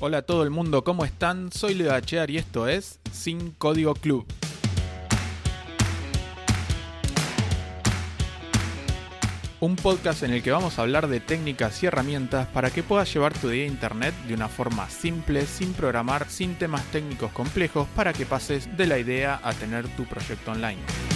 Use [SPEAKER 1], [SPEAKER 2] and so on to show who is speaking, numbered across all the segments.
[SPEAKER 1] Hola a todo el mundo, ¿cómo están? Soy Leo Achear y esto es Sin Código Club. Un podcast en el que vamos a hablar de técnicas y herramientas para que puedas llevar tu día a internet de una forma simple, sin programar, sin temas técnicos complejos, para que pases de la idea a tener tu proyecto online.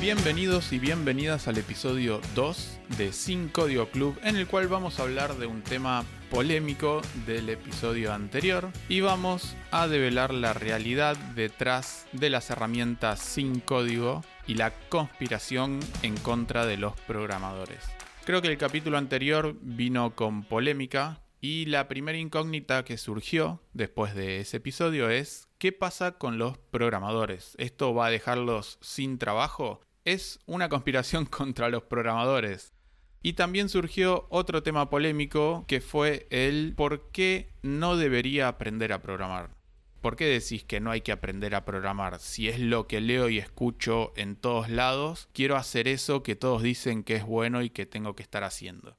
[SPEAKER 1] Bienvenidos y bienvenidas al episodio 2 de Sin Código Club, en el cual vamos a hablar de un tema polémico del episodio anterior y vamos a develar la realidad detrás de las herramientas sin código y la conspiración en contra de los programadores. Creo que el capítulo anterior vino con polémica y la primera incógnita que surgió después de ese episodio es ¿qué pasa con los programadores? ¿Esto va a dejarlos sin trabajo? Es una conspiración contra los programadores. Y también surgió otro tema polémico que fue el por qué no debería aprender a programar. ¿Por qué decís que no hay que aprender a programar? Si es lo que leo y escucho en todos lados, quiero hacer eso que todos dicen que es bueno y que tengo que estar haciendo.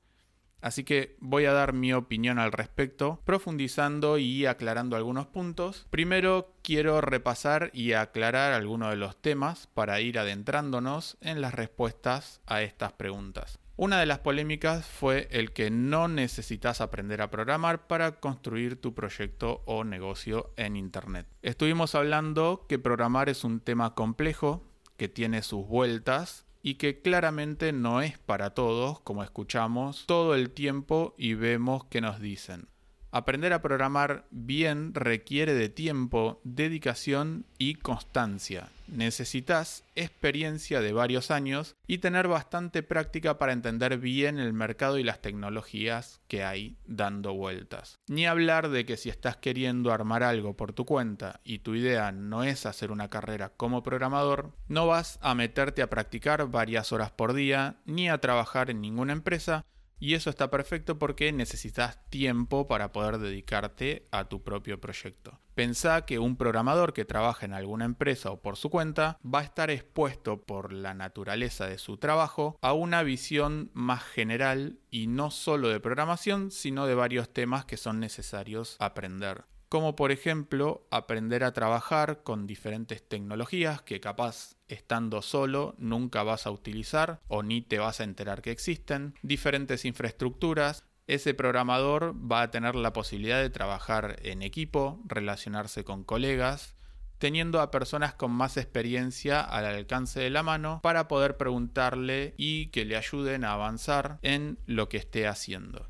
[SPEAKER 1] Así que voy a dar mi opinión al respecto, profundizando y aclarando algunos puntos. Primero quiero repasar y aclarar algunos de los temas para ir adentrándonos en las respuestas a estas preguntas. Una de las polémicas fue el que no necesitas aprender a programar para construir tu proyecto o negocio en Internet. Estuvimos hablando que programar es un tema complejo, que tiene sus vueltas y que claramente no es para todos, como escuchamos todo el tiempo y vemos que nos dicen. Aprender a programar bien requiere de tiempo, dedicación y constancia. Necesitas experiencia de varios años y tener bastante práctica para entender bien el mercado y las tecnologías que hay dando vueltas. Ni hablar de que si estás queriendo armar algo por tu cuenta y tu idea no es hacer una carrera como programador, no vas a meterte a practicar varias horas por día ni a trabajar en ninguna empresa y eso está perfecto porque necesitas tiempo para poder dedicarte a tu propio proyecto. Pensá que un programador que trabaja en alguna empresa o por su cuenta va a estar expuesto por la naturaleza de su trabajo a una visión más general y no solo de programación, sino de varios temas que son necesarios aprender como por ejemplo aprender a trabajar con diferentes tecnologías que capaz estando solo nunca vas a utilizar o ni te vas a enterar que existen, diferentes infraestructuras, ese programador va a tener la posibilidad de trabajar en equipo, relacionarse con colegas, teniendo a personas con más experiencia al alcance de la mano para poder preguntarle y que le ayuden a avanzar en lo que esté haciendo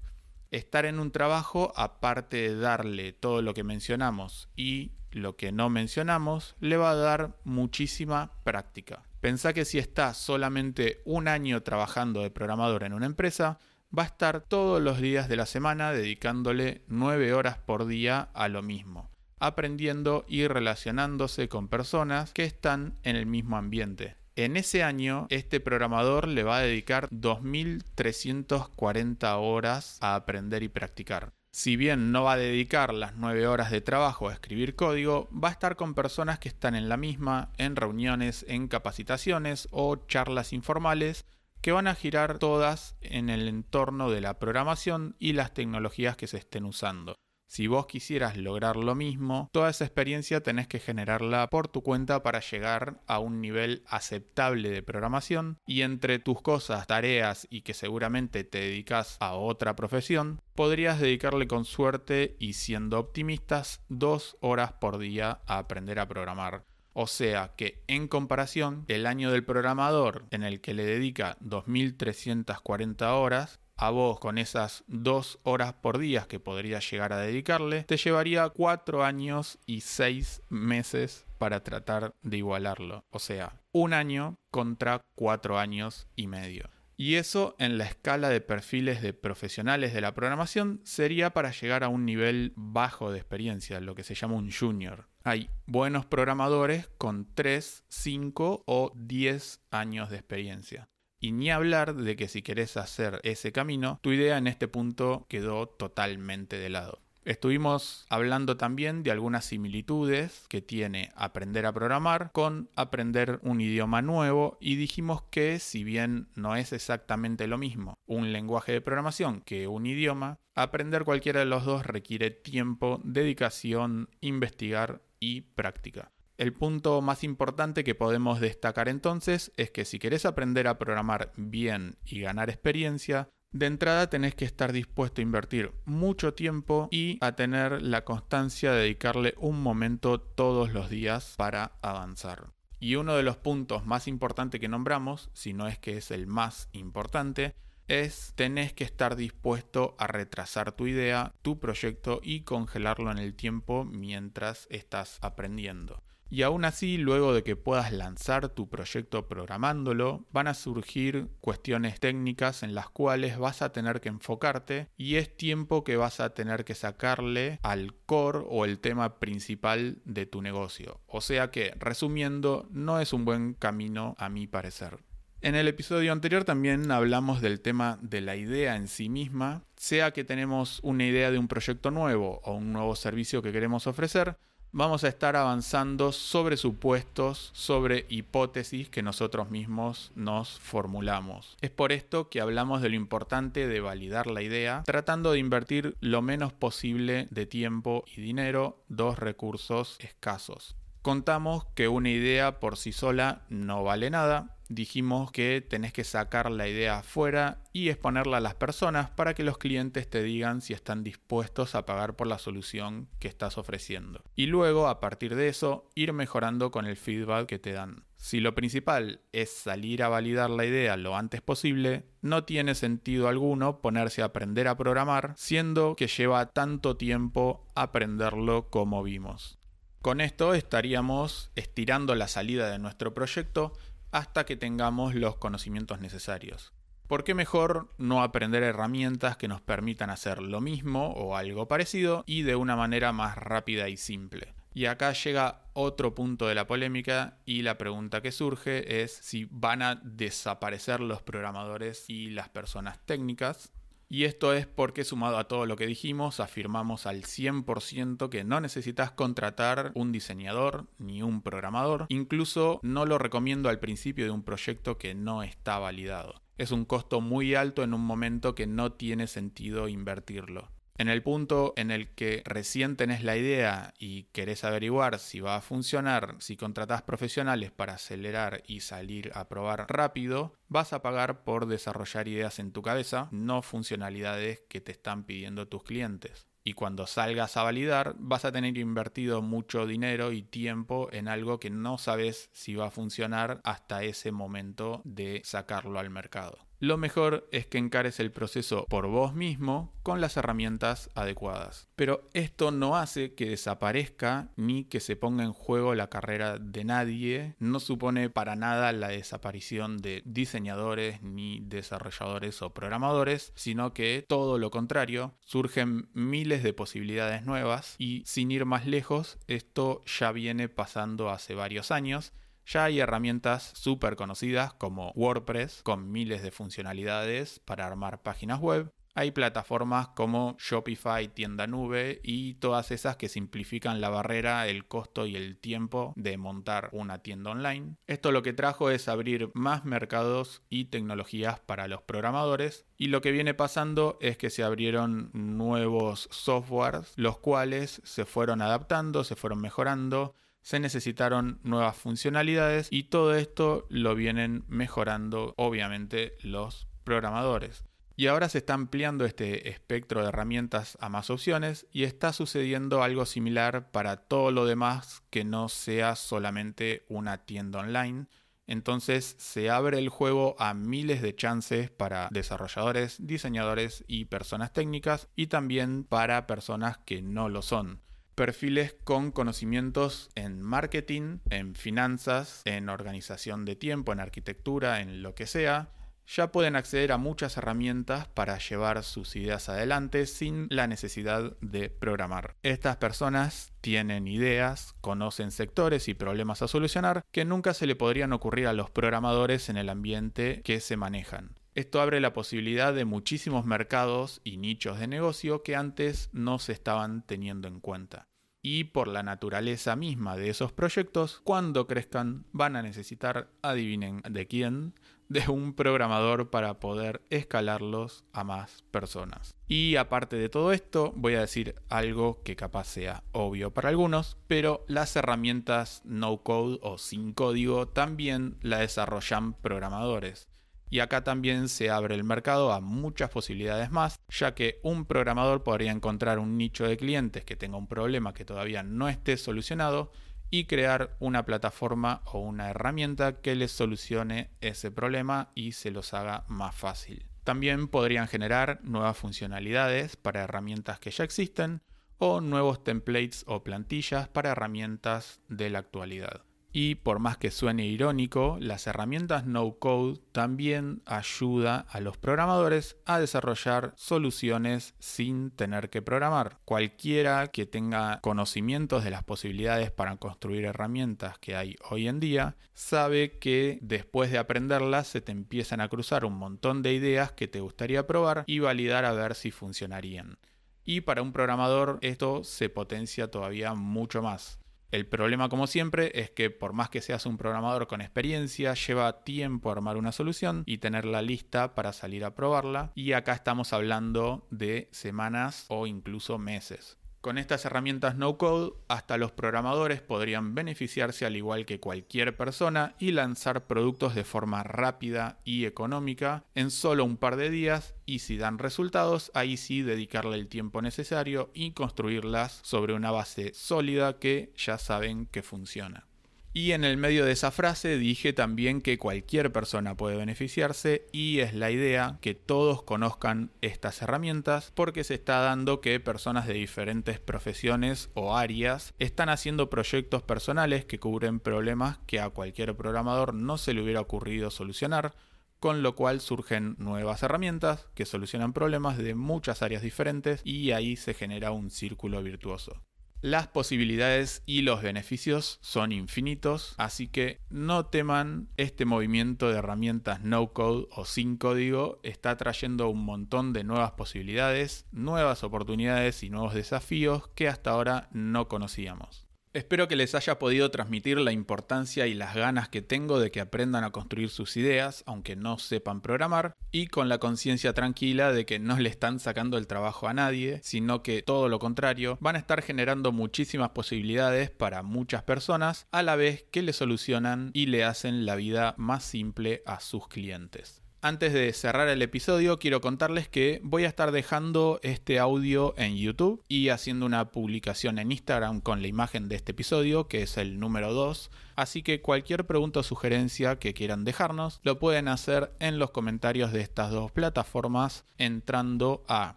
[SPEAKER 1] estar en un trabajo, aparte de darle todo lo que mencionamos y lo que no mencionamos, le va a dar muchísima práctica. Pensá que si está solamente un año trabajando de programador en una empresa, va a estar todos los días de la semana dedicándole 9 horas por día a lo mismo, aprendiendo y relacionándose con personas que están en el mismo ambiente. En ese año, este programador le va a dedicar 2.340 horas a aprender y practicar. Si bien no va a dedicar las 9 horas de trabajo a escribir código, va a estar con personas que están en la misma, en reuniones, en capacitaciones o charlas informales que van a girar todas en el entorno de la programación y las tecnologías que se estén usando. Si vos quisieras lograr lo mismo, toda esa experiencia tenés que generarla por tu cuenta para llegar a un nivel aceptable de programación y entre tus cosas, tareas y que seguramente te dedicas a otra profesión, podrías dedicarle con suerte y siendo optimistas dos horas por día a aprender a programar. O sea que en comparación, el año del programador en el que le dedica 2.340 horas a vos con esas dos horas por día que podrías llegar a dedicarle, te llevaría cuatro años y seis meses para tratar de igualarlo. O sea, un año contra cuatro años y medio. Y eso en la escala de perfiles de profesionales de la programación sería para llegar a un nivel bajo de experiencia, lo que se llama un junior. Hay buenos programadores con 3, 5 o 10 años de experiencia. Y ni hablar de que si querés hacer ese camino, tu idea en este punto quedó totalmente de lado. Estuvimos hablando también de algunas similitudes que tiene aprender a programar con aprender un idioma nuevo y dijimos que si bien no es exactamente lo mismo un lenguaje de programación que un idioma, aprender cualquiera de los dos requiere tiempo, dedicación, investigar y práctica. El punto más importante que podemos destacar entonces es que si querés aprender a programar bien y ganar experiencia, de entrada tenés que estar dispuesto a invertir mucho tiempo y a tener la constancia de dedicarle un momento todos los días para avanzar. Y uno de los puntos más importantes que nombramos, si no es que es el más importante, es tenés que estar dispuesto a retrasar tu idea, tu proyecto y congelarlo en el tiempo mientras estás aprendiendo. Y aún así, luego de que puedas lanzar tu proyecto programándolo, van a surgir cuestiones técnicas en las cuales vas a tener que enfocarte y es tiempo que vas a tener que sacarle al core o el tema principal de tu negocio. O sea que, resumiendo, no es un buen camino a mi parecer. En el episodio anterior también hablamos del tema de la idea en sí misma, sea que tenemos una idea de un proyecto nuevo o un nuevo servicio que queremos ofrecer, vamos a estar avanzando sobre supuestos, sobre hipótesis que nosotros mismos nos formulamos. Es por esto que hablamos de lo importante de validar la idea, tratando de invertir lo menos posible de tiempo y dinero, dos recursos escasos. Contamos que una idea por sí sola no vale nada, dijimos que tenés que sacar la idea afuera y exponerla a las personas para que los clientes te digan si están dispuestos a pagar por la solución que estás ofreciendo. Y luego, a partir de eso, ir mejorando con el feedback que te dan. Si lo principal es salir a validar la idea lo antes posible, no tiene sentido alguno ponerse a aprender a programar, siendo que lleva tanto tiempo aprenderlo como vimos. Con esto estaríamos estirando la salida de nuestro proyecto hasta que tengamos los conocimientos necesarios. ¿Por qué mejor no aprender herramientas que nos permitan hacer lo mismo o algo parecido y de una manera más rápida y simple? Y acá llega otro punto de la polémica y la pregunta que surge es si van a desaparecer los programadores y las personas técnicas y esto es porque sumado a todo lo que dijimos, afirmamos al 100% que no necesitas contratar un diseñador ni un programador. Incluso no lo recomiendo al principio de un proyecto que no está validado. Es un costo muy alto en un momento que no tiene sentido invertirlo. En el punto en el que recién tenés la idea y querés averiguar si va a funcionar, si contratás profesionales para acelerar y salir a probar rápido, vas a pagar por desarrollar ideas en tu cabeza, no funcionalidades que te están pidiendo tus clientes. Y cuando salgas a validar, vas a tener invertido mucho dinero y tiempo en algo que no sabes si va a funcionar hasta ese momento de sacarlo al mercado lo mejor es que encares el proceso por vos mismo con las herramientas adecuadas. Pero esto no hace que desaparezca ni que se ponga en juego la carrera de nadie, no supone para nada la desaparición de diseñadores ni desarrolladores o programadores, sino que todo lo contrario, surgen miles de posibilidades nuevas y sin ir más lejos, esto ya viene pasando hace varios años ya hay herramientas súper conocidas como WordPress con miles de funcionalidades para armar páginas web. Hay plataformas como Shopify, tienda nube y todas esas que simplifican la barrera, el costo y el tiempo de montar una tienda online. Esto lo que trajo es abrir más mercados y tecnologías para los programadores y lo que viene pasando es que se abrieron nuevos softwares los cuales se fueron adaptando, se fueron mejorando se necesitaron nuevas funcionalidades y todo esto lo vienen mejorando obviamente los programadores. Y ahora se está ampliando este espectro de herramientas a más opciones y está sucediendo algo similar para todo lo demás que no sea solamente una tienda online. Entonces se abre el juego a miles de chances para desarrolladores, diseñadores y personas técnicas y también para personas que no lo son perfiles con conocimientos en marketing, en finanzas, en organización de tiempo, en arquitectura, en lo que sea, ya pueden acceder a muchas herramientas para llevar sus ideas adelante sin la necesidad de programar. Estas personas tienen ideas, conocen sectores y problemas a solucionar que nunca se le podrían ocurrir a los programadores en el ambiente que se manejan. Esto abre la posibilidad de muchísimos mercados y nichos de negocio que antes no se estaban teniendo en cuenta. Y por la naturaleza misma de esos proyectos, cuando crezcan van a necesitar, adivinen de quién, de un programador para poder escalarlos a más personas. Y aparte de todo esto, voy a decir algo que capaz sea obvio para algunos, pero las herramientas no code o sin código también la desarrollan programadores. Y acá también se abre el mercado a muchas posibilidades más, ya que un programador podría encontrar un nicho de clientes que tenga un problema que todavía no esté solucionado y crear una plataforma o una herramienta que les solucione ese problema y se los haga más fácil. También podrían generar nuevas funcionalidades para herramientas que ya existen o nuevos templates o plantillas para herramientas de la actualidad. Y por más que suene irónico, las herramientas no code también ayuda a los programadores a desarrollar soluciones sin tener que programar. Cualquiera que tenga conocimientos de las posibilidades para construir herramientas que hay hoy en día, sabe que después de aprenderlas se te empiezan a cruzar un montón de ideas que te gustaría probar y validar a ver si funcionarían. Y para un programador esto se potencia todavía mucho más. El problema, como siempre, es que por más que seas un programador con experiencia, lleva tiempo armar una solución y tenerla lista para salir a probarla. Y acá estamos hablando de semanas o incluso meses. Con estas herramientas no code, hasta los programadores podrían beneficiarse al igual que cualquier persona y lanzar productos de forma rápida y económica en solo un par de días y si dan resultados, ahí sí dedicarle el tiempo necesario y construirlas sobre una base sólida que ya saben que funciona. Y en el medio de esa frase dije también que cualquier persona puede beneficiarse y es la idea que todos conozcan estas herramientas porque se está dando que personas de diferentes profesiones o áreas están haciendo proyectos personales que cubren problemas que a cualquier programador no se le hubiera ocurrido solucionar con lo cual surgen nuevas herramientas que solucionan problemas de muchas áreas diferentes y ahí se genera un círculo virtuoso. Las posibilidades y los beneficios son infinitos, así que no teman, este movimiento de herramientas no code o sin código está trayendo un montón de nuevas posibilidades, nuevas oportunidades y nuevos desafíos que hasta ahora no conocíamos. Espero que les haya podido transmitir la importancia y las ganas que tengo de que aprendan a construir sus ideas, aunque no sepan programar, y con la conciencia tranquila de que no le están sacando el trabajo a nadie, sino que todo lo contrario, van a estar generando muchísimas posibilidades para muchas personas, a la vez que le solucionan y le hacen la vida más simple a sus clientes. Antes de cerrar el episodio, quiero contarles que voy a estar dejando este audio en YouTube y haciendo una publicación en Instagram con la imagen de este episodio, que es el número 2. Así que cualquier pregunta o sugerencia que quieran dejarnos, lo pueden hacer en los comentarios de estas dos plataformas entrando a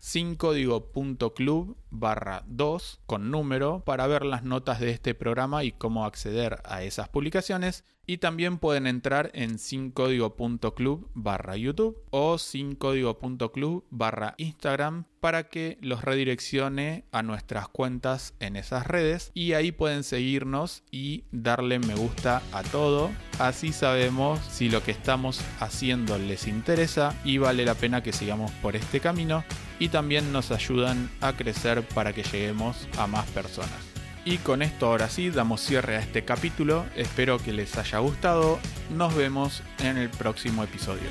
[SPEAKER 1] 5digo.club barra 2 con número para ver las notas de este programa y cómo acceder a esas publicaciones. Y también pueden entrar en 5código.club barra YouTube o 5código.club barra Instagram para que los redireccione a nuestras cuentas en esas redes y ahí pueden seguirnos y darle me gusta a todo. Así sabemos si lo que estamos haciendo les interesa y vale la pena que sigamos por este camino y también nos ayudan a crecer para que lleguemos a más personas. Y con esto ahora sí damos cierre a este capítulo. Espero que les haya gustado. Nos vemos en el próximo episodio.